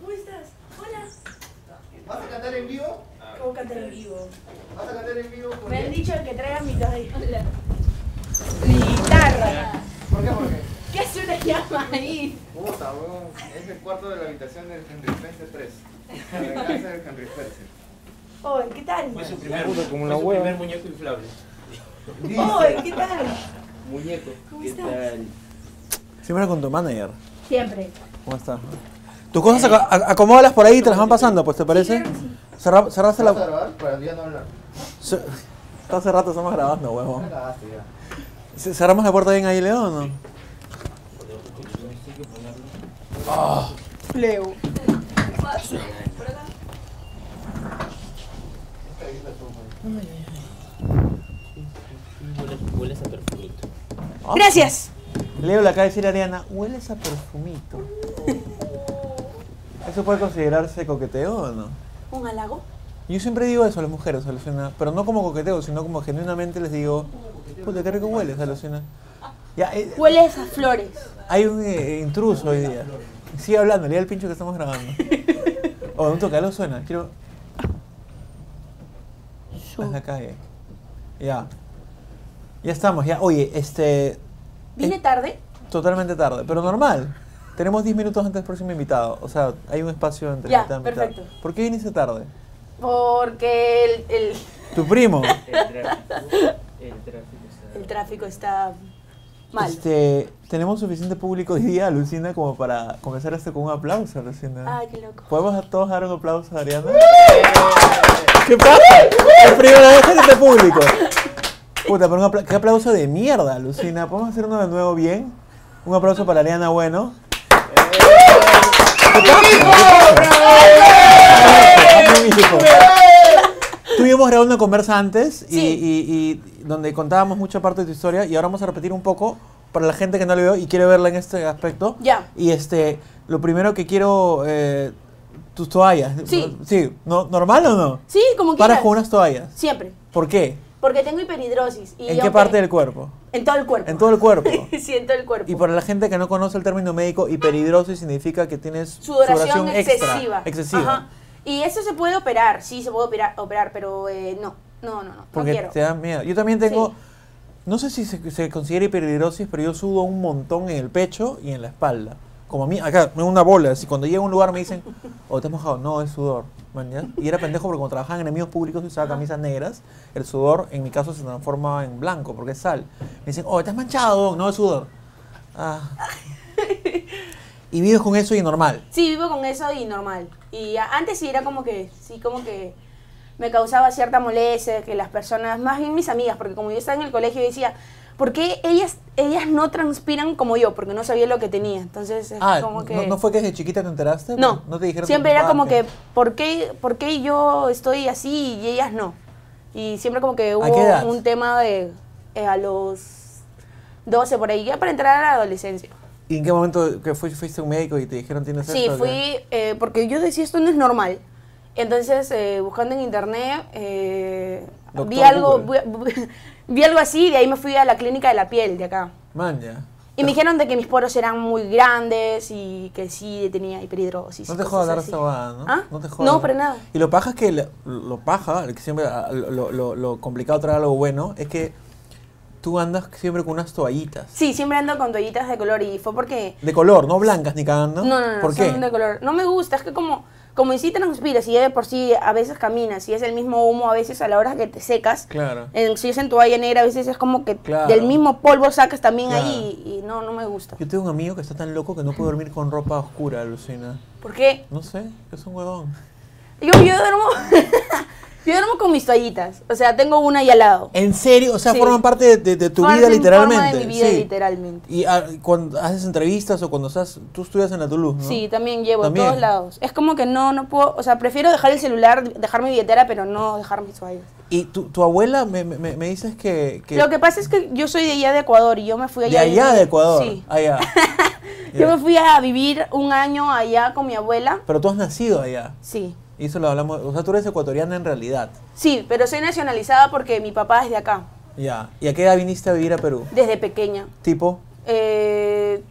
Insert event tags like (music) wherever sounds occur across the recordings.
¿Cómo estás? Hola. ¿Vas a cantar en vivo? ¿Cómo cantar en vivo? ¿Vas a cantar en vivo? ¿Por Me han dicho que traiga mi Hola. Mi guitarra. ¿Por qué? ¿Por qué? ¿Qué hace una llama ahí? Puta, weón. Es el cuarto de la habitación del Henry Spencer 3. La venganza del Henry Spencer. Oye, ¿qué tal? Fue su primer, Puta, como fue la su hueva. primer muñeco inflable. Oye, ¿qué tal? Muñeco. ¿Cómo ¿Qué estás? tal? Siempre con tu manager. Siempre. ¿Cómo estás? Tus cosas a- acomódalas por ahí y te las van pasando, pues, ¿te parece? Cerra- cerraste ¿Vas a la... grabar para el día no hablar? Ce- (laughs) Hace rato estamos grabando, huevón. ¿Cerramos la puerta bien ahí, León, o no? Leo. Huele, huele a perfumito. Gracias. Leo le acaba de decir a Ariana, hueles a perfumito. ¿Eso puede considerarse coqueteo o no? ¿Un halago? Yo siempre digo eso a las mujeres, alucina. Pero no como coqueteo, sino como genuinamente les digo, puta, qué rico hueles, alucina. Ya, eh, Hueles a flores. hay un eh, intruso hoy día. Sigue hablando, lea el pincho que estamos grabando. (laughs) O un toque, algo suena. Quiero. En la calle. Ya. Ya estamos, ya. Oye, este. ¿Vine eh, tarde? Totalmente tarde, pero normal. Tenemos 10 minutos antes del próximo invitado. O sea, hay un espacio entre Ya, mitad y mitad. perfecto. ¿Por qué viniste tarde? Porque el, el, Tu primo. (laughs) El tráfico. El tráfico está. el tráfico está mal. Este, tenemos suficiente público hoy día, Lucina, como para comenzar esto con un aplauso, Lucina. Ay, qué loco. ¿Podemos a todos dar un aplauso a Ariana? ¿Qué pasa? Es primera vez en este público. Puta, pero un apla- qué aplauso de mierda, Lucina. ¿Podemos hacer uno de nuevo bien? Un aplauso para Ariana Bueno. Tuvimos grabado una conversa antes y, Sí. y- y donde contábamos mucha parte de tu historia y ahora vamos a repetir un poco para la gente que no lo vio y quiere verla en este aspecto. Ya. Y este, lo primero que quiero, eh, tus toallas. Sí. Sí, ¿no, ¿normal o no? Sí, como Paras quieras. con unas toallas. Siempre. ¿Por qué? Porque tengo hiperhidrosis. Y ¿En qué parte del cuerpo? En todo el cuerpo. En todo el cuerpo. (laughs) sí, en todo el cuerpo. Y para la gente que no conoce el término médico, hiperhidrosis significa que tienes Sudoración excesiva. excesiva. Ajá. Y eso se puede operar, sí se puede operar, operar pero eh, no, no, no, no, Porque no quiero. te da miedo. Yo también tengo, Sí. no sé si se, se considera hiperhidrosis, pero yo sudo un montón en el pecho y en la espalda. Como a mí, acá, en una bola. Así cuando llego a un lugar me dicen, oh, te has mojado. No, es sudor. Y era pendejo porque cuando trabajaba en enemigos públicos y usaba camisas negras, el sudor en mi caso se transforma en blanco porque es sal. Me dicen, oh, te has manchado. No, es sudor. Ah. Y vives con eso y normal. Sí, vivo con eso y normal. Y antes sí era como que, sí, como que me causaba cierta molestia que las personas, más bien mis amigas, porque como yo estaba en el colegio decía, ¿por qué ellas, ellas no transpiran como yo? Porque no sabía lo que tenía. Entonces es Ah, como que... ¿no, no fue que desde chiquita te enteraste? No, ¿No te dijeron siempre era como que, ¿por qué, ¿por qué yo estoy así y ellas no? Y siempre como que hubo un tema de eh, a los 12 por ahí, ya para entrar a la adolescencia. ¿Y en qué momento que fui- fuiste a un médico y te dijeron tienes Sí, esto? qué? fui, eh, porque yo decía esto no es normal. Entonces, eh, buscando en internet, eh, vi, algo, (laughs) vi, vi algo así y de ahí me fui a la clínica de la piel de acá. Man, ya. Y me dijeron de que mis poros eran muy grandes y que sí tenía hiperhidrosis. No te jodas dar así. esta bobada, ¿no? ¿Ah? No te No, jodas. para nada. Y lo paja es que lo, lo paja, que siempre lo, lo, lo complicado traer algo bueno, es que tú andas siempre con unas toallitas. Sí, siempre ando con toallitas de color y fue porque... De color, no blancas ni cagando. No, no, no, ¿Por son qué? de color. No me gusta, es que como, como en sí transpiras y ya de por sí a veces caminas y es el mismo humo a veces a la hora que te secas. Claro. En, si es en toalla negra a veces es como que Claro. del mismo polvo sacas también Claro. ahí y, y no, no me gusta. Yo tengo un amigo que está tan loco que no puede dormir con ropa oscura, alucina. ¿Por qué? No sé, es un huevón. Yo, yo duermo... (laughs) yo duermo con mis toallitas. O sea, tengo una ahí al lado. ¿En serio? O sea, Sí. forman parte de, de- de tu Forman vida forma literalmente. de mi vida sí. literalmente. Y ah, cuando haces entrevistas o cuando estás, tú estudias en la Toulouse, ¿no? Sí, también llevo También. a todos lados. Es como que no, no puedo, o sea, prefiero dejar el celular, dejar mi billetera, pero no dejar mis toallas. Y tu, tu abuela me, me, me dices que, que Lo que pasa es que yo soy de allá de Ecuador y yo me fui de allá. a allá de Ecuador. Sí. Allá. (laughs) Yo Ya. me fui a vivir un año allá con mi abuela. Pero tú has nacido allá. Sí. Y eso lo hablamos. O sea, tú eres ecuatoriana en realidad. Sí, pero soy nacionalizada porque mi papá es de acá, Ya. ¿Y a qué edad viniste a vivir a Perú? desde pequeña. Tipo. Eh,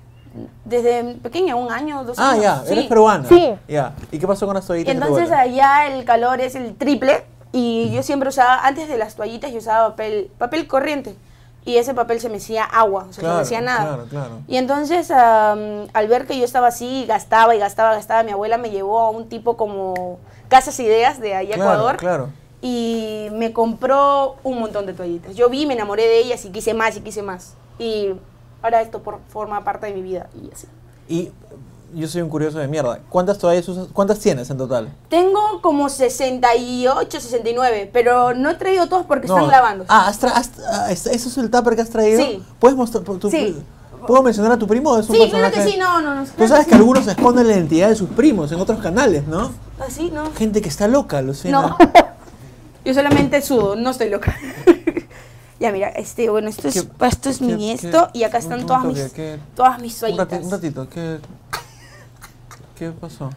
Desde pequeña, un año, dos Ah, años. ya, Sí. eres peruana. Sí. Ya. ¿Y qué pasó con las toallitas? entonces allá el calor es el triple y yo siempre usaba, antes de las toallitas yo usaba papel, papel corriente y ese papel se me hacía agua, o sea, se Claro, me hacía nada. claro, claro. Y entonces am, al ver que yo estaba así, gastaba y gastaba, gastaba, mi abuela me llevó a un tipo como Casas Ideas de Claro, Ecuador claro. y me compró un montón de toallitas. Yo vi, me enamoré de ellas y quise más y quise más. Y ahora esto por- forma parte de mi vida y así. Y yo soy un curioso de mierda. ¿Cuántas toallas usas? ¿Cuántas tienes en total? Tengo como 68, 69, pero no he traído todas porque No. están lavando. Ah, has tra- has- ah, ¿eso es el tupper que has traído? Sí. ¿Puedes mostrar? tu- Sí. ¿Puedo mencionar a tu primo es un sí, claro que sí, no, no, no. Tú sabes que algunos esconden la identidad de sus primos en otros canales, ¿no? ¿Así? No. Gente que está loca, Lucina. No. Yo solamente sudo, no estoy loca. (laughs) ya, mira, este, bueno, esto es, ¿Qué- esto es mi esto y acá un- están un todas mis, ¿qué- todas mis Un, rati- toallitas. un ratito, ¿qué, ¿qué pasó?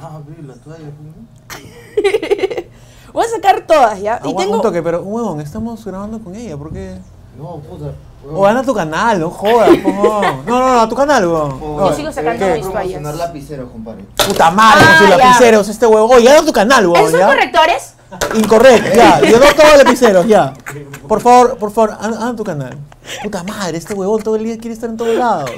Ah, vi la toalla. ¿no? (laughs) Voy a sacar todas, ¿ya? y Aguanta tengo... un toque, pero huevón, estamos grabando con ella, ¿por qué? No, puta. O anda a tu canal, no jodas, po. No, no, no, a tu canal, huevón. Yo sigo sacando ¿qué? mis toallas. promocionar lapiceros, compadre. Puta madre, con Ah, sus ya. lapiceros, este huevón. Oye, anda a tu canal, huevón, ¿Esos son ¿ya? correctores? Incorrecto, ya. (laughs) Yo no todos los lapiceros, ya. Por favor, por favor, anda, anda a tu canal. Puta madre, este huevón todo el día quiere estar en todos lados.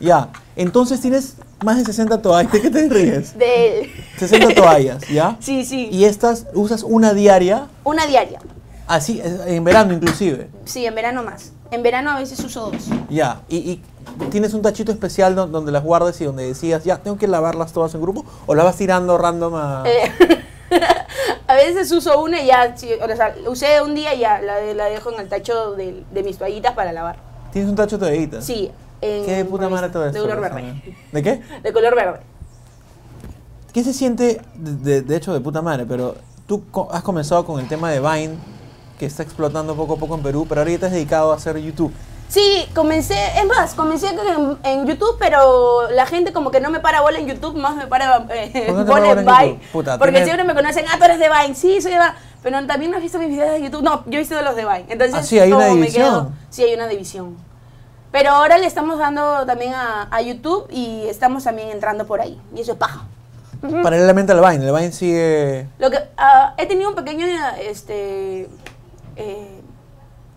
Ya. Entonces tienes más de 60 toallas. ¿De qué te ríes? De... 60 toallas, ¿ya? (laughs) Sí, sí. Y estas usas una diaria, Una diaria. así, es- en verano inclusive. Sí, en verano más. En verano a veces uso dos. Ya. Y, y tienes un tachito especial don- donde las guardes y donde decías, ya, tengo que lavarlas todas en grupo, o las vas tirando random a. (laughs) Eh, (laughs) a veces uso una y ya, o sea, usé un día y ya la dejo en el tacho de, de mis toallitas para lavar. Tienes un tacho de toallitas. Sí. En, ¿Qué de puta madre todo De esto? color Roxana? verde. ¿De qué? (laughs) De color verde. ¿Qué se siente, de, de- de hecho, de puta madre? Pero tú has comenzado con el tema de Vine, que está explotando poco a poco en Perú, pero ahorita has dedicado a hacer YouTube. Sí, comencé, es más, comencé en, en YouTube, pero la gente como que no me para bola en YouTube, más me para eh, ¿Por qué no te (laughs) bola en bola en Vine. Puta, porque tiene- siempre me conocen, ah, tú eres de Vine, sí, soy de Vine. Pero también no has visto mis videos de YouTube. No, yo he visto de los de Vine. Entonces, Ah, sí, hay una me división. quedo- sí, hay una división. Pero ahora le estamos dando también a, a YouTube y estamos también entrando por ahí. Y eso es paja. Paralelamente al Vine, el Vine sigue... Lo que ah, he tenido un pequeño, este, eh,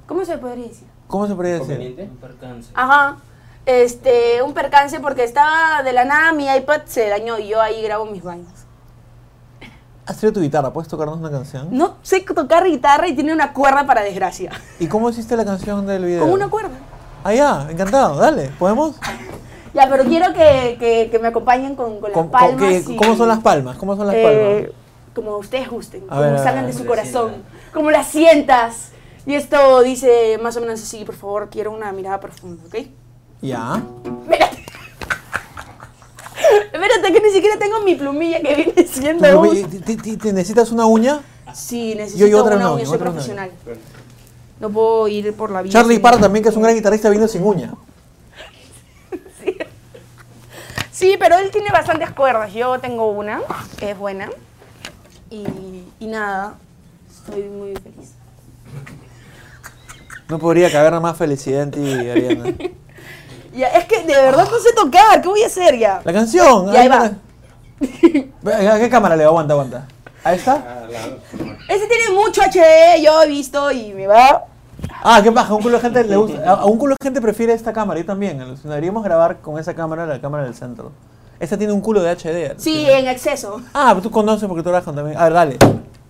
¿cómo se podría decir? ¿Cómo se podría decir? Un percance. Ajá. Este, un percance porque estaba de la nada mi iPad se dañó y yo ahí grabo mis vainas. Has traído tu guitarra, ¿puedes tocarnos una canción? No sé tocar guitarra y tiene una cuerda para desgracia. ¿Y cómo hiciste la canción del video? Con una cuerda. Ah, ya, encantado, dale, ¿podemos? Ya, pero quiero que, que- que me acompañen con, con las Con- con- palmas. que- y- ¿Cómo son las palmas? ¿Cómo son las Eh, palmas? como ustedes gusten, A como ver, a salgan ver, de su como la corazón, como las sientas. Y esto dice más o menos así, por favor, quiero una mirada profunda, ¿ok? Ya. Espérate. (laughs) Espérate que ni siquiera tengo mi plumilla que viene siendo un- ¿te- te- te necesitas una uña? Sí, necesito Yo- yo otra una no, uña, yo soy otra no. profesional. No puedo ir por la vida. Charlie Parra también, que es un gran guitarrista, vino sin uña. (laughs) Sí, pero él tiene bastantes cuerdas. Yo tengo una, que es buena. Y, y nada, estoy muy feliz. No podría caber más felicidad en ti, Ariana. (laughs) Ya, es que de verdad no sé tocar, ¿qué voy a hacer ya? La canción. Ya, ahí va. (laughs) ¿A qué cámara le aguanta, aguanta? ¿Ahí está? Ese tiene mucho HD, yo he visto y me va. Ah, qué paja, a un culo de gente le gusta. A un culo de gente prefiere esta cámara, yo también. Alucinaríamos grabar con esa cámara, la cámara del centro. Esta tiene un culo de HD. Sí, en exceso. Ah, pero tú conoces porque tú trabajas también. A ver, dale.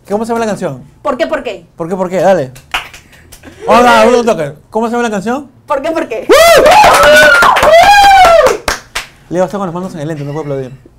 ¿Cómo se llama la canción? ¿Por qué, por qué? ¿Por qué, por qué? Dale. Hola, un toque. ¿Cómo se llama la canción? ¿Por qué, por qué? Leo está con las manos en el lente, no puedo aplaudir.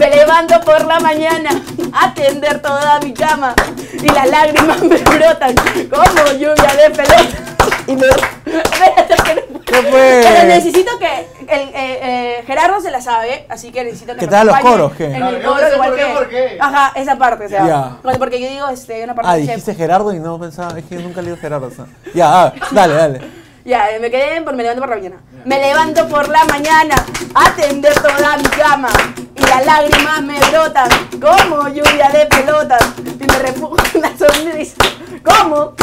Me levanto por la mañana a tender toda mi cama y las lágrimas me brotan como lluvia de pelota. Y me... Espérate, que no. ¿Qué fue? Pero necesito que el, eh, eh, Gerardo se la sabe, así que necesito que ¿Que me te da los coros, qué? En Claro, el sé igual por qué, que... por qué. Ajá, esa parte, o sea. Bueno, porque yo digo, este, una parte Ah, dijiste Gerardo y no pensaba, es que yo nunca le digo Gerardo. o sea. Ya, ah, dale, dale. Ya, me quedé por me levanto por la mañana. Me levanto por la mañana a tender toda mi cama y las lágrimas me brotan como lluvia de pelotas y me refugian la sonrisa. ¿Cómo?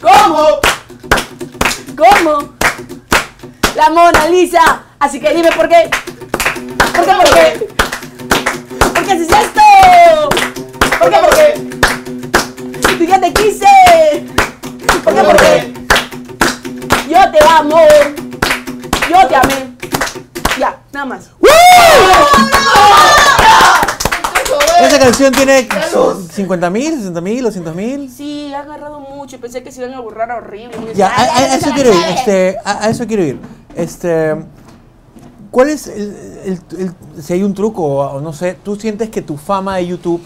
¿Cómo? ¿Cómo? la Mona Lisa. Así que dime por qué. ¿Por qué? ¿Por qué? Canción tiene 50 mil, 60 mil, 200 mil. Sí, ha agarrado mucho pensé que se iban a borrar horrible. Ya, a, a- a eso quiero ir. Este, a, a eso quiero ir. Este, ¿cuál es el, el- el- si hay un truco o no sé? Tú sientes que tu fama de YouTube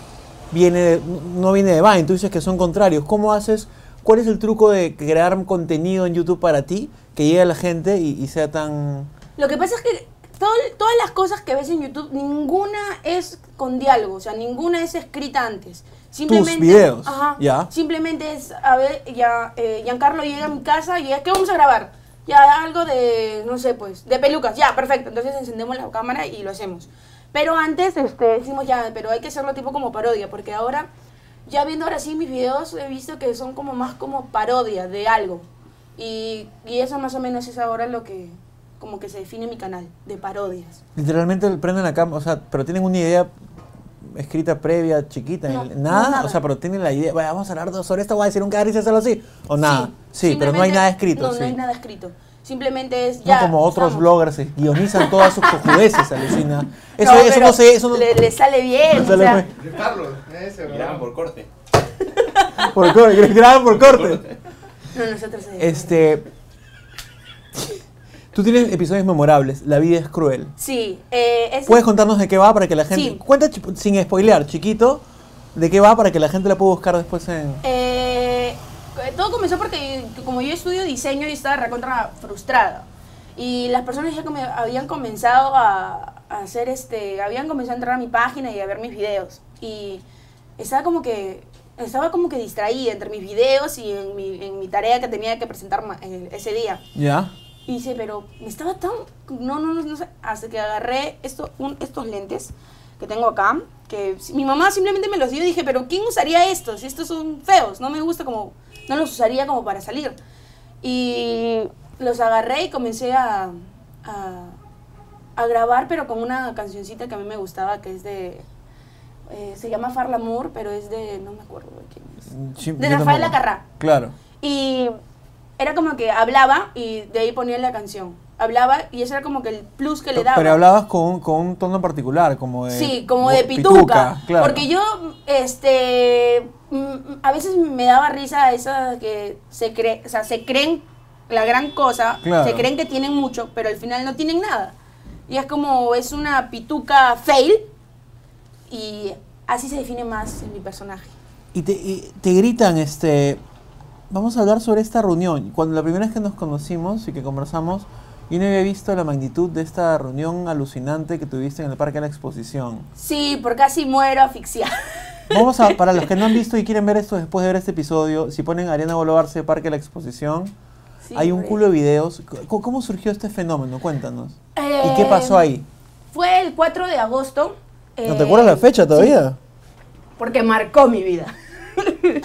viene de- no viene de Vine. Tú dices que son contrarios. ¿Cómo haces? ¿Cuál es el truco de crear contenido en YouTube para ti que llegue a la gente y, y sea tan Lo que pasa es que todo- todas las cosas que ves en YouTube, ninguna es con diálogo, o sea, ninguna es escrita antes. Simplemente, videos, Ajá, ya. Simplemente es, a ver, ya, eh, Giancarlo llega a mi casa y es, ¿qué vamos a grabar? Ya, algo de, no sé, pues, de pelucas, ya, perfecto. Entonces encendemos la cámara y lo hacemos. Pero antes, este, decimos ya, pero hay que hacerlo tipo como parodia, porque ahora, ya viendo ahora sí mis videos, he visto que son como más como parodia de algo. Y, y eso más o menos es ahora lo que, como que se define mi canal, de parodias. literalmente prenden la cámara, o sea, pero tienen una idea escrita previa, chiquita, No, nada, no, nada. o sea, pero tienen la idea, "Vaya, vamos a hablar sobre esto, voy a decir un y hacerlo así, o nada, sí, pero no hay nada escrito, No, sí. no hay nada escrito. Simplemente es No ya. como otros estamos. bloggers que guionizan todas sus cojudeces, (laughs) alucina. Eso, No, eso no sé, eso no... Le, le sale bien. Sale o sea, bien. Carlos, ese, weón. por corte. (laughs) (laughs) Por corte, graban por corte. no, nosotros. eh, Este... Tú tienes episodios memorables, La vida es cruel. Sí, eh, es. ¿Puedes contarnos de qué va para que la gente... Sí. Cuenta sin spoilear, chiquito, de qué va para que la gente la pueda buscar después en... Eh, todo comenzó porque como yo estudio diseño y estaba recontra frustrada. Y las personas ya habían comenzado a, a hacer este, habían comenzado a entrar a mi página y a ver mis videos. Y estaba como que, estaba como que distraída entre mis videos y en mi, en mi tarea que tenía que presentar eh, ese día. ¿Ya? Y dice, pero me estaba tan... No, no, no, no sé. Hasta que agarré esto, un- estos lentes que tengo acá, que mi mamá simplemente me los dio y dije, pero ¿quién usaría estos? Estos son feos, no me gusta como... No los usaría como para salir. Y los agarré y comencé a, a, a grabar, pero con una cancioncita que a mí me gustaba, que es de... eh, se llama Farlamour, pero es de... No me acuerdo de quién es. Sí, De yo Rafael tampoco. Acarrá. Claro. Y era como que hablaba y de ahí ponía la canción. Hablaba y eso era como que el plus que le daba. Pero hablabas con, un- con un tono particular, como de... Sí, como de pituca. claro. Porque yo, este, mm, a veces me daba risa esa que se cree, o sea, se creen la gran cosa, Claro. se creen que tienen mucho, pero al final no tienen nada. Y es como, es una pituca fail y así se define más en mi personaje. Y te, y te gritan, este, vamos a hablar sobre esta reunión. Cuando la primera vez que nos conocimos y que conversamos, yo no había visto la magnitud de esta reunión alucinante que tuviste en el Parque de la Exposición. Sí, por casi muero asfixiada. Vamos a, para los que no han (laughs) visto y quieren ver esto después de ver este episodio, si ponen Ariana Bolovarse Parque de la Exposición, Sí, hay un culo de videos. ¿Cómo, cómo surgió este fenómeno? Cuéntanos. ¿Y Eh, qué pasó ahí? Fue el 4 de agosto. ¿No te eh, acuerdas la fecha todavía? porque marcó mi vida. (laughs)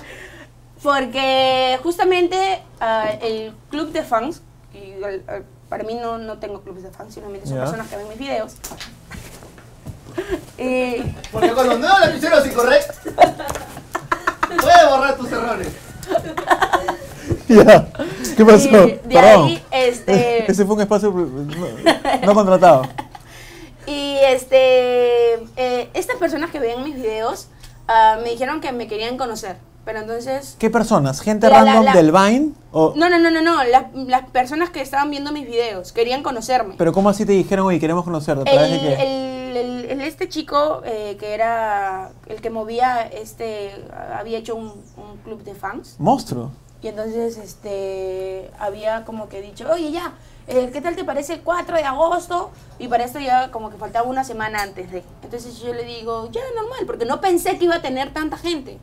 porque justamente ah, el club de fans, y para mí no, no tengo clubes de fans, simplemente son personas que ven mis videos. (laughs) Y Porque cuando no la pusieron así correcto, puede borrar tus errores. (laughs) Ya. ¿Qué pasó? y de Perdón. ahí, este, (laughs) Ese fue un espacio no, no contratado. y este, eh, estas personas que ven mis videos ah, me dijeron que me querían conocer, pero entonces ¿Qué personas? ¿Gente La- random la- del Vine? O, No, no, no, no, no. Las, las personas que estaban viendo mis videos querían conocerme. ¿Pero cómo así te dijeron, oye, queremos conocerte? ¿A el, de el- este chico eh, que era el que movía este había hecho un, un club de fans Monstruo. y entonces este había como que dicho oye ya eh, qué tal te parece el 4 de agosto y para esto ya como que faltaba una semana antes de entonces yo le digo ya normal porque no pensé que iba a tener tanta gente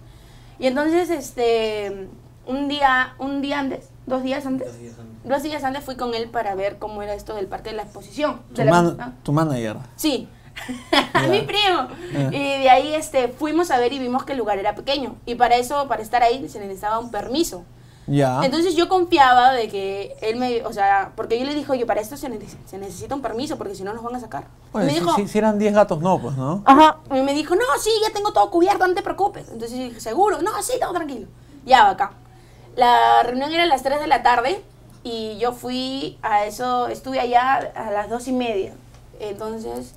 y entonces este un día un día antes dos días antes Dos días antes. dos días antes fui con él para ver cómo era esto del parque de la exposición Tu, de la- man- ah. tu manager. Sí. Ya. (laughs) Mi primo. Ya. Y de ahí este, fuimos a ver y vimos que el lugar era pequeño. Y para eso, para estar ahí, se necesitaba un permiso. Ya. Entonces yo confiaba de que él me, o sea, porque yo le dije, oye, para esto se, neces- se necesita un permiso, porque si no nos van a sacar. Me si, dijo, si- si eran 10 gatos, no, pues, ¿no? Ajá. Y me dijo, no, sí, ya tengo todo cubierto, no te preocupes. Entonces yo dije, ¿seguro? No, sí, todo tranquilo. Ya, acá. La reunión era a las 3 de la tarde y yo fui a eso, estuve allá a las 2 y media. Entonces,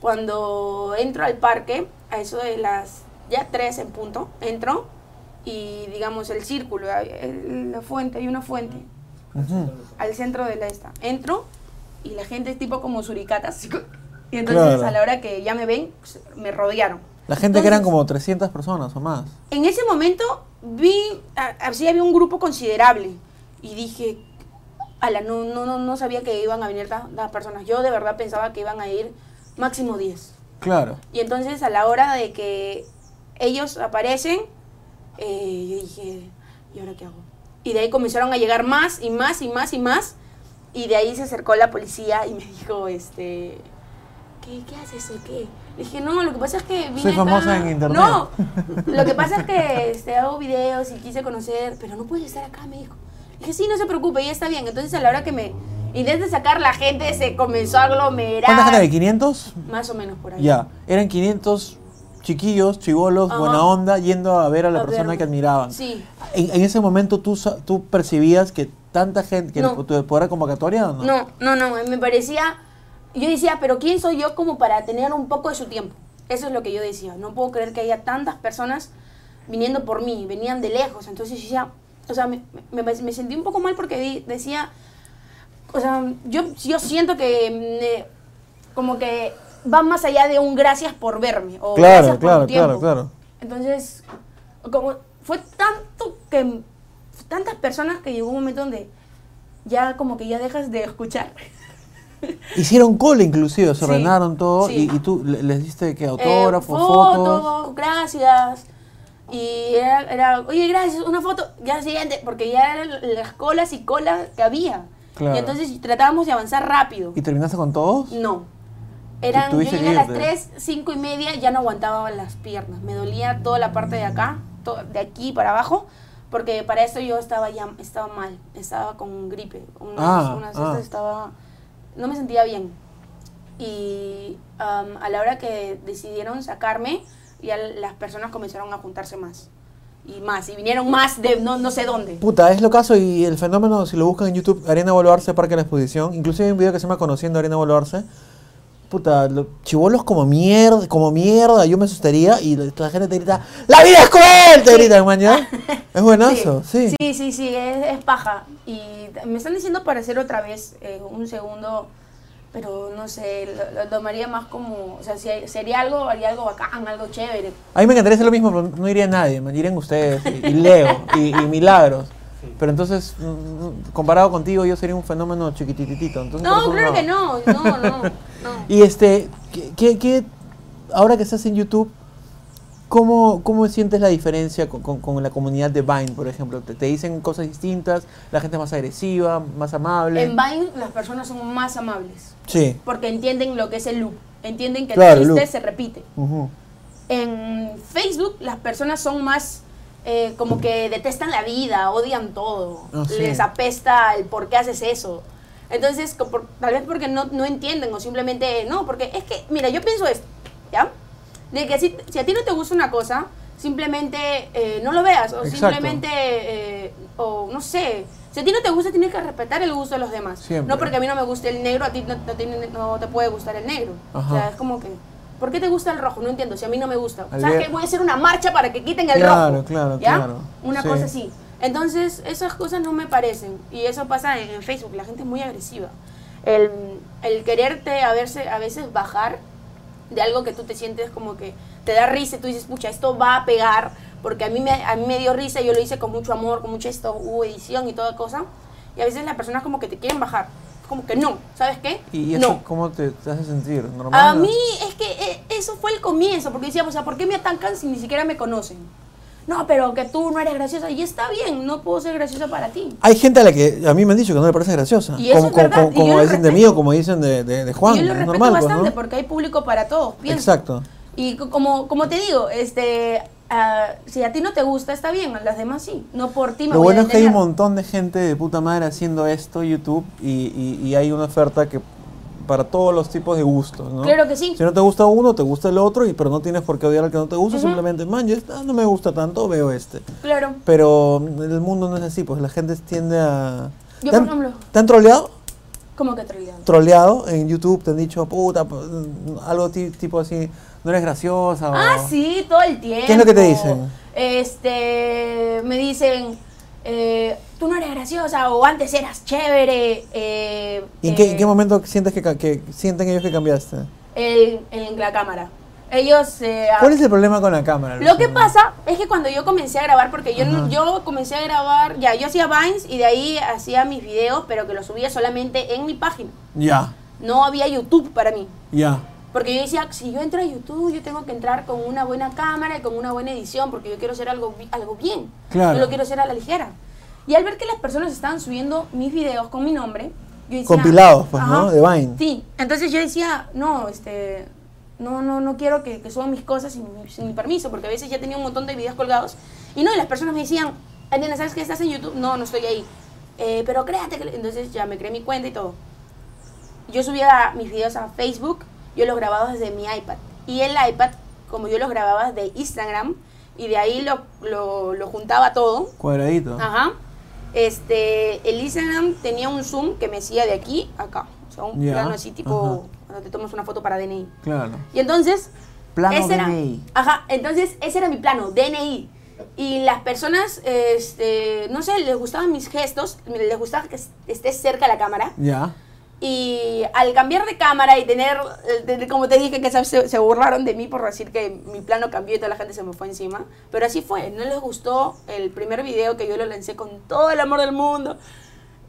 cuando entro al parque, a eso de las ya 3 en punto, entro y digamos el círculo, el- la fuente, hay una fuente al centro de la esta. Entro y la gente es tipo como suricatas. (laughs) Y entonces Claro. a la hora que ya me ven, se- me rodearon. La gente que eran Entonces, como 300 personas o más. En ese momento vi, así había un grupo considerable. Y dije, ala, no, no, no, no sabía que iban a venir tantas personas. Yo de verdad pensaba que iban a ir máximo 10. Claro. Y entonces a la hora de que ellos aparecen, eh, yo dije, ¿y ahora qué hago? Y de ahí comenzaron a llegar más y más y más y más. Y de ahí se acercó la policía y me (laughs) dijo, este, ¿qué, qué haces o qué? Le dije, no, lo que pasa es que vine Soy acá". famosa en internet. No, (laughs) lo que pasa es que este, hago videos y quise conocer, pero no puedes estar acá, me dijo. Le dije, sí, no se preocupe, ya está bien. Entonces a la hora que me intenté sacar, la gente se comenzó a aglomerar. ¿Cuánta gente había? ¿500? Más o menos por ahí. Ya. Eran 500 chiquillos, chivolos, Ajá. buena onda, yendo a ver a la A persona ver. que admiraban. Sí. En, en ese momento tú, tú percibías que tanta gente, que No. tu poder convocatoria o no? No, no, no, me parecía, yo decía, pero ¿quién soy yo como para tener un poco de su tiempo? Eso es lo que yo decía, no puedo creer que haya tantas personas viniendo por mí, venían de lejos, entonces yo decía, o sea, me, me- me sentí un poco mal porque di- decía, o sea, yo, yo siento que mm, como que va más allá de un gracias por verme o Claro, gracias por claro, tu tiempo. claro, claro. Entonces, como fue tanto que tantas personas que llegó un momento donde ya como que ya dejas de escuchar. (laughs) Hicieron cola inclusive, se Sí, ordenaron todo sí. y, y tú le- les diste que Eh, autógrafos, fotos, fotos. gracias. Y era, era, oye, gracias, una foto, ya siguiente, porque ya eran las colas y colas que había. Claro. Y entonces tratábamos de avanzar rápido. ¿Y terminaste con todos? No. Eran, yo llegué a las irte. 3, 5 y media, ya no aguantaba las piernas. Me dolía toda la parte de acá, de aquí para abajo, porque para esto yo estaba ya estaba mal, estaba con gripe. Unas, Ah, unas ah. estaba, no me sentía bien. Y am, a la hora que decidieron sacarme, ya las personas comenzaron a juntarse más. Y más, y vinieron más de no, no sé dónde. Puta, es lo caso y el fenómeno, si lo buscan en YouTube, Arena Boluarse, Parque de la Exposición, inclusive hay un video que se llama Conociendo Arena Boluarse. Puta, lo- chibolos como mierda, como mierda, yo me asustaría y la, gente te grita, ¡La vida es cruel! Te gritan, man, ¿ya? (laughs) Es buenazo, sí. Sí, sí, sí, es, es paja. Y me están diciendo para hacer otra vez eh, un segundo, pero no sé, lo, lo tomaría más como, o sea, si hay- sería algo, haría algo bacán, algo chévere. A mí me encantaría hacer lo mismo, pero no iría nadie, man, irían ustedes, y, y Leo, y, y (laughs) Milagros. Pero entonces, mm, mm, comparado contigo, yo sería un fenómeno chiquititito. Entonces, No, claro que no, no, no. (laughs) Y este, ¿qué, qué, ahora que estás en YouTube, ¿cómo, cómo sientes la diferencia con, con- con la comunidad de Vine, por ejemplo? ¿Te, te dicen cosas distintas? ¿La gente es más agresiva, más amable? En Vine las personas son más amables, Sí. porque entienden lo que es el loop, entienden que Claro, el chiste se repite. En Facebook las personas son más eh, como que detestan la vida, odian todo, Ah, sí. les apesta el por qué haces eso. Entonces, por- tal vez porque no, no entienden o simplemente no, porque es que, mira, yo pienso esto, ¿ya? De que si, si a ti no te gusta una cosa, simplemente eh, no lo veas o Exacto. simplemente, eh, o no sé, si a ti no te gusta tienes que respetar el gusto de los demás. Siempre. No porque a mí no me guste el negro, a ti no, no tiene- no te puede gustar el negro. Ajá. O sea, es como que, ¿por qué te gusta el rojo? No entiendo, si a mí no me gusta. ¿Sabes qué? Voy a hacer una marcha para que quiten el Claro, rojo. claro, ¿ya? claro. Una Sí. cosa así. Entonces, esas cosas no me parecen. Y eso pasa en, en Facebook, la gente es muy agresiva. El, el quererte a veces, a veces bajar de algo que tú te sientes como que te da risa y tú dices, pucha, esto va a pegar, porque a mí me, a mí me dio risa, yo lo hice con mucho amor, con mucha esto, hubo edición y toda cosa. Y a veces las personas como que te quieren bajar. Como que no, ¿sabes qué? ¿Y eso no. cómo te, te hace sentir? ¿Normal? A mí es que eh, eso fue el comienzo, porque decíamos, o sea, ¿por qué me atacan si ni siquiera me conocen? No, pero que tú no eres graciosa. Y está bien, no puedo ser graciosa para ti. Hay gente a la que a mí me han dicho que no le parece graciosa. Y eso como es verdad, como, dicen de mí o como dicen de, de, de Juan. y yo lo es respeto normal, pues, bastante ¿no? porque hay público para todos. pienso. Exacto. Y co- como, como te digo, este, ah, si a ti no te gusta, está bien, a las demás sí. No por ti me Lo voy bueno a es que hay un montón de gente de puta madre haciendo esto, YouTube, y, y- y hay una oferta que para todos los tipos de gustos, ¿no? Claro que sí. Si no te gusta uno, te gusta el otro, y pero no tienes por qué odiar al que no te gusta, simplemente, man, está, no me gusta tanto, veo este. Claro. Pero el mundo no es así, pues la gente tiende a... Yo, ¿Te han- por ejemplo- ¿Te han troleado? ¿Cómo que troleado? Troleado en YouTube, te han dicho, puta, algo ti- tipo así, no eres graciosa o... Ah, sí, todo el tiempo. ¿Qué es lo que te dicen? Este, me dicen, eh, tú no eres graciosa o antes eras chévere. eh, ¿Y en qué, en eh, qué momento sientes que, que sienten ellos que cambiaste? el- en la cámara. Ellos... eh, ¿Cuál es el problema con la cámara? Lo que pasa es que cuando yo comencé a grabar, porque yo, Ajá. yo comencé a grabar, ya, yo hacía Vines y de ahí hacía mis videos, pero que los subía solamente en mi página. Ya, No había YouTube para mí. ya. Porque yo decía, si yo entro a YouTube, yo tengo que entrar con una buena cámara y con una buena edición, porque yo quiero hacer algo, algo bien. Claro. No lo quiero hacer a la ligera. Y al ver que las personas estaban subiendo mis videos con mi nombre, yo decía... Compilados, pues, ¿no? De Vine. Sí. Entonces yo decía, no, este... No, no, no quiero que, que suban mis cosas sin, mi- sin mi permiso, porque a veces ya tenía un montón de videos colgados. Y no, y las personas me decían, Ariana, ¿sabes que estás en YouTube? No, no estoy ahí. "Eh, pero créate que... le-". Entonces ya me creé mi cuenta y todo yo subía mis videos a Facebook, yo los grababa desde mi iPad. Y el iPad, como yo los grababa de Instagram, y de ahí lo, lo, lo juntaba todo. Cuadradito. Ajá. Este, el Instagram tenía un zoom que me hacía de aquí a acá. O sea, un plano así tipo ajá. cuando te tomas una foto para DNI. Claro. Y entonces... Plano ese era- DNI. Ajá, entonces ese era mi plano, DNI. Y las personas, este, no sé, les gustaban mis gestos, les gustaba que esté cerca de la cámara. Ya. Y al cambiar de cámara y tener, eh, como te dije, que se, se burlaron de mí por decir que mi plano cambió y toda la gente se me fue encima. Pero así fue, no les gustó el primer video que yo lo lancé con todo el amor del mundo.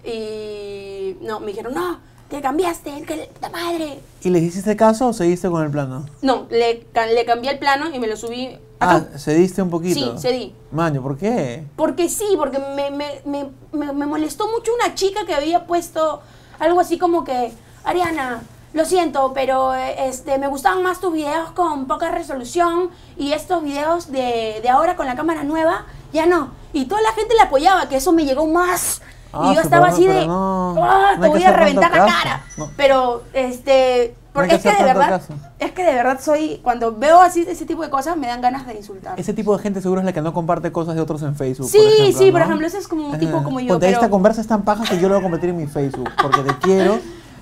Y no, me dijeron, no, que cambiaste, que la madre. ¿Y les hiciste caso o seguiste con el plano? No, le, le cambié el plano y me lo subí Ah, cediste un poquito. Sí, cedí. Maño, ¿por qué? Porque sí, porque me, me, me, me, me molestó mucho una chica que había puesto algo así como que, Ariana, lo siento, pero eh, este, me gustaban más tus videos con poca resolución y estos videos de, de ahora con la cámara nueva, ya no. Y toda la gente le apoyaba, que eso me llegó más. Ah, y yo estaba así de, no- "Ah, te voy a reventar la caso, cara. no. Pero, este, porque que es que de verdad, caso. es que de verdad soy, cuando veo así ese tipo de cosas, me dan ganas de insultar. Ese tipo de gente seguro es la que no comparte cosas de otros en Facebook. Sí, por ejemplo, sí, por ¿no? ejemplo, ese es como un tipo como yo, Ponte, pero- esta conversa es tan paja que yo lo voy a convertir en mi Facebook. Porque te quiero.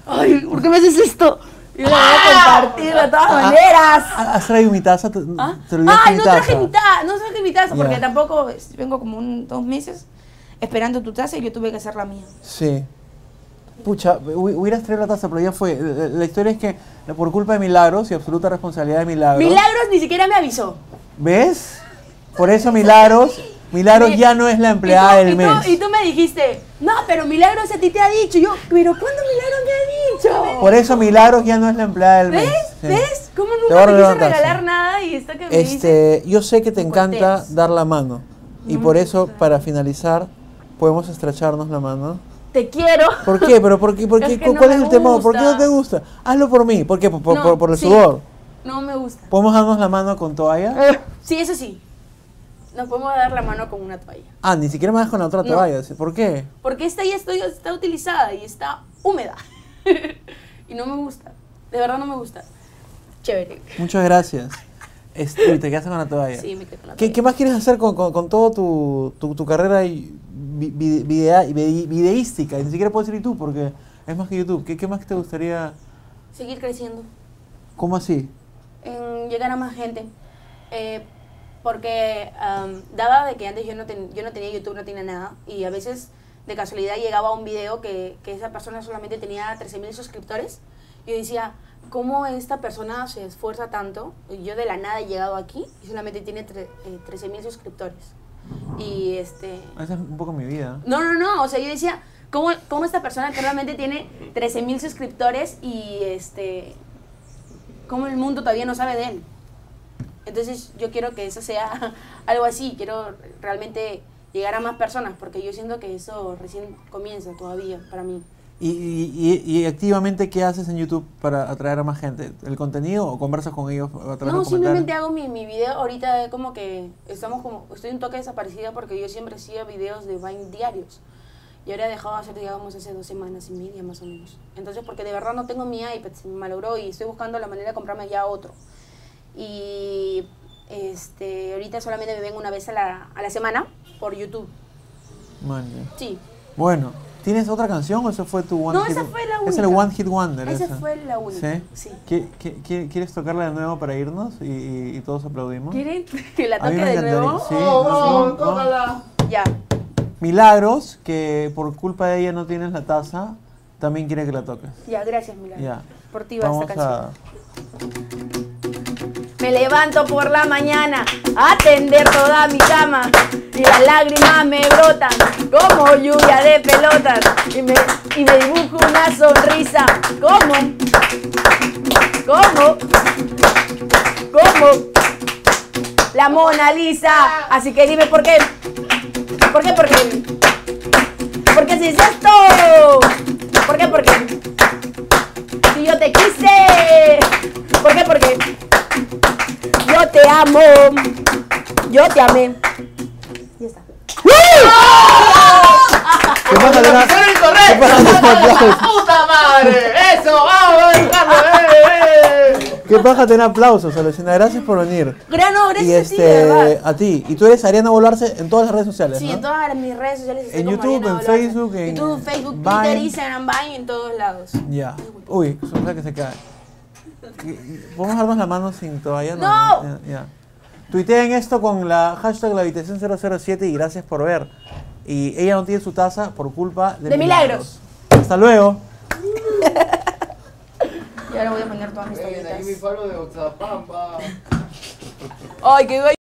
Ay, ¿por qué me haces esto? Yo la voy a compartir de todas maneras. Ah, ¿Has traído mi taza? ¿Te, ¿Ah? te Ay, mi no taza? traje mi taza, no traje mi taza, porque Ya. tampoco es- vengo como un, dos meses esperando tu taza y yo tuve que hacer la mía. Sí. Pucha, hu- hubieras traído la taza, pero ya fue. La, la historia es que por culpa de Milagros y absoluta responsabilidad de Milagros. Milagros ni siquiera me avisó. ¿Ves? Por eso Milagros, Milagros Mi- ya no es la empleada tú, del y mes. tú- y tú me dijiste, no, pero Milagros a ti te ha dicho. Yo, pero ¿cuándo Milagros me ha dicho? Por eso Milagros ya no es la empleada del mes. ¿Ves? Sí. ¿Ves? ¿Cómo Te nunca a me quiso regalar nada y está que me dice? Este, yo sé que te Te encanta cortés. dar la mano. Y por eso, para finalizar, podemos estrecharnos la mano. Te quiero. ¿Por qué? ¿Pero por qué? (laughs) ¿Cuál es el tema? ¿Por qué no gusta. te gusta? Hazlo por mí. ¿Por qué? Por, por- No, por- por el sí. sudor. No me gusta. ¿Podemos darnos la mano con toalla? Sí, eso sí. Nos podemos dar la mano con una toalla. Ah, ni siquiera das con la otra No. toalla. ¿Por qué? Porque esta ya estoy, está utilizada y está húmeda. (laughs) y no me gusta. De verdad no me gusta. Chévere. Muchas gracias. Este, te quedaste con la toalla. Sí, me quedo con la ¿Qué, toalla. qué más quieres hacer con, con, con todo tu, tu, tu carrera y videa- vide- videística? Y ni siquiera puedo decir YouTube porque es más que YouTube. ¿Qué, qué más te gustaría? Seguir creciendo. ¿Cómo así? En llegar a más gente. Eh, porque am, daba de que antes yo no, ten- yo no tenía YouTube, no tenía nada. Y a veces de casualidad llegaba un video que, que esa persona solamente tenía 13.000 suscriptores. Y yo decía, ¿cómo esta persona se esfuerza tanto? Y yo de la nada he llegado aquí y solamente tiene tre- eh, 13.000 suscriptores. Y este... Esa es un poco mi vida. No, no, no. O sea, yo decía, ¿cómo, cómo esta persona que realmente tiene 13.000 suscriptores y este... ¿Cómo el mundo todavía no sabe de él? Entonces yo quiero que eso sea (laughs) algo así. Quiero realmente llegar a más personas porque yo siento que eso recién comienza todavía para mí. ¿Y, y, y- activamente qué haces en YouTube para atraer a más gente? ¿El contenido o conversas con ellos a través de No, comentarios? simplemente hago mi, mi video. Ahorita como que estamos como, estoy un toque desaparecida porque yo siempre hacía videos de Vine diarios. Y ahora he dejado de hacer, digamos, hace dos semanas y media más o menos. Entonces, porque de verdad no tengo mi iPad, se me malogró y estoy buscando la manera de comprarme ya otro. Y este, ahorita solamente me ven una vez a la, a la semana por YouTube. Man, ya. Sí, Bueno, ¿tienes otra canción o esa fue tu One No, Hit esa fue la Es el única. One Hit Wonder. esa esa. fue la única. ¿Sí? Sí. ¿Qui- qui- qui- qui- ¿Quieres tocarla de nuevo para irnos y, y- y todos aplaudimos? ¿Quieren (laughs) que la toque de nuevo? sí. Oh, no, oh, no. tócala. Ya. Milagros, que por culpa de ella no tienes la taza, también quiere que la toques. Ya, gracias, Milagro. Ya. Por ti va Vamos esta canción. a... Me levanto por la mañana a tender toda mi cama y las lágrimas me brotan como lluvia de pelotas y me, y me dibujo una sonrisa como, como, como la Mona Lisa. Así que dime por qué. ¿Por qué? ¿Por qué? ¿Por qué se dice esto? ¿Por qué? ¿Por qué? Si yo te quise. ¿Por qué? ¿Por qué? Yo te amo. Yo te amé. ¿Qué pasa, Lena? ¡Pero ¿Qué pasa? ¡Puta madre! ¡Eso! ¡Vamos. ¿Qué pasa? Ten aplausos, Alucina. Gracias por venir. Grano, gracias Y a ti, de este, a ti. Y tú eres Ariana Volarse en todas las redes sociales, Sí, ¿no? en todas mis redes sociales. En YouTube, Ariana en Bolosa. Facebook, en YouTube, Facebook, Vine. Twitter, Instagram, Vine, en todos lados. Ya. Uy, suena que se cae. ¿Podemos darnos la mano sin toalla? ¡No! Ya, ya. Tuiteen esto con la hashtag la habitación 007 y gracias por ver. Y ella no tiene su taza por culpa de, De milagros. Hasta luego. (laughs) Y ahora voy a poner todas mis Ven, ahí mi toallitas. palo de Oxapampa. Ay, qué